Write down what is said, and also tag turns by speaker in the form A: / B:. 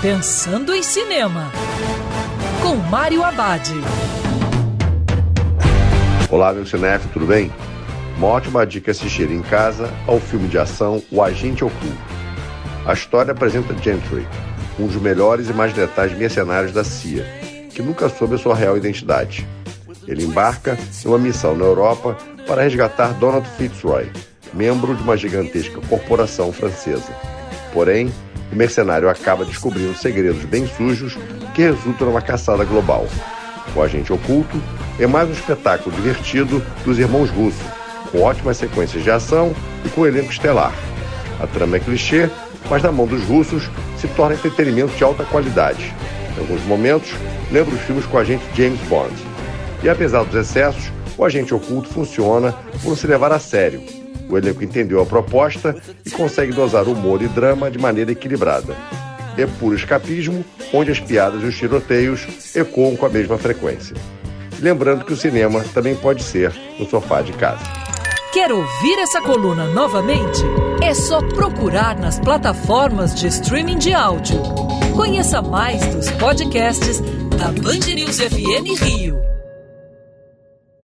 A: Pensando em Cinema, com Mário Abad.
B: Olá, meu cinef, tudo bem? Uma ótima dica assistir em casa ao filme de ação O Agente Oculto. A história apresenta Gentry, um dos melhores e mais letais mercenários da CIA, que nunca soube a sua real identidade. Ele embarca em uma missão na Europa para resgatar Donald Fitzroy, membro de uma gigantesca corporação francesa. Porém, o mercenário acaba descobrindo segredos bem sujos que resultam numa caçada global. O Agente Oculto é mais um espetáculo divertido dos irmãos russos, com ótimas sequências de ação e com elenco estelar. A trama é clichê, mas na mão dos russos se torna entretenimento de alta qualidade. Em alguns momentos, lembra os filmes com o agente James Bond. E apesar dos excessos, o agente oculto funciona por se levar a sério o elenco entendeu a proposta e consegue dosar humor e drama de maneira equilibrada. É puro escapismo, onde as piadas e os tiroteios ecoam com a mesma frequência. Lembrando que o cinema também pode ser no sofá de casa.
A: Quer ouvir essa coluna novamente? É só procurar nas plataformas de streaming de áudio. Conheça mais dos podcasts da Band News FM Rio.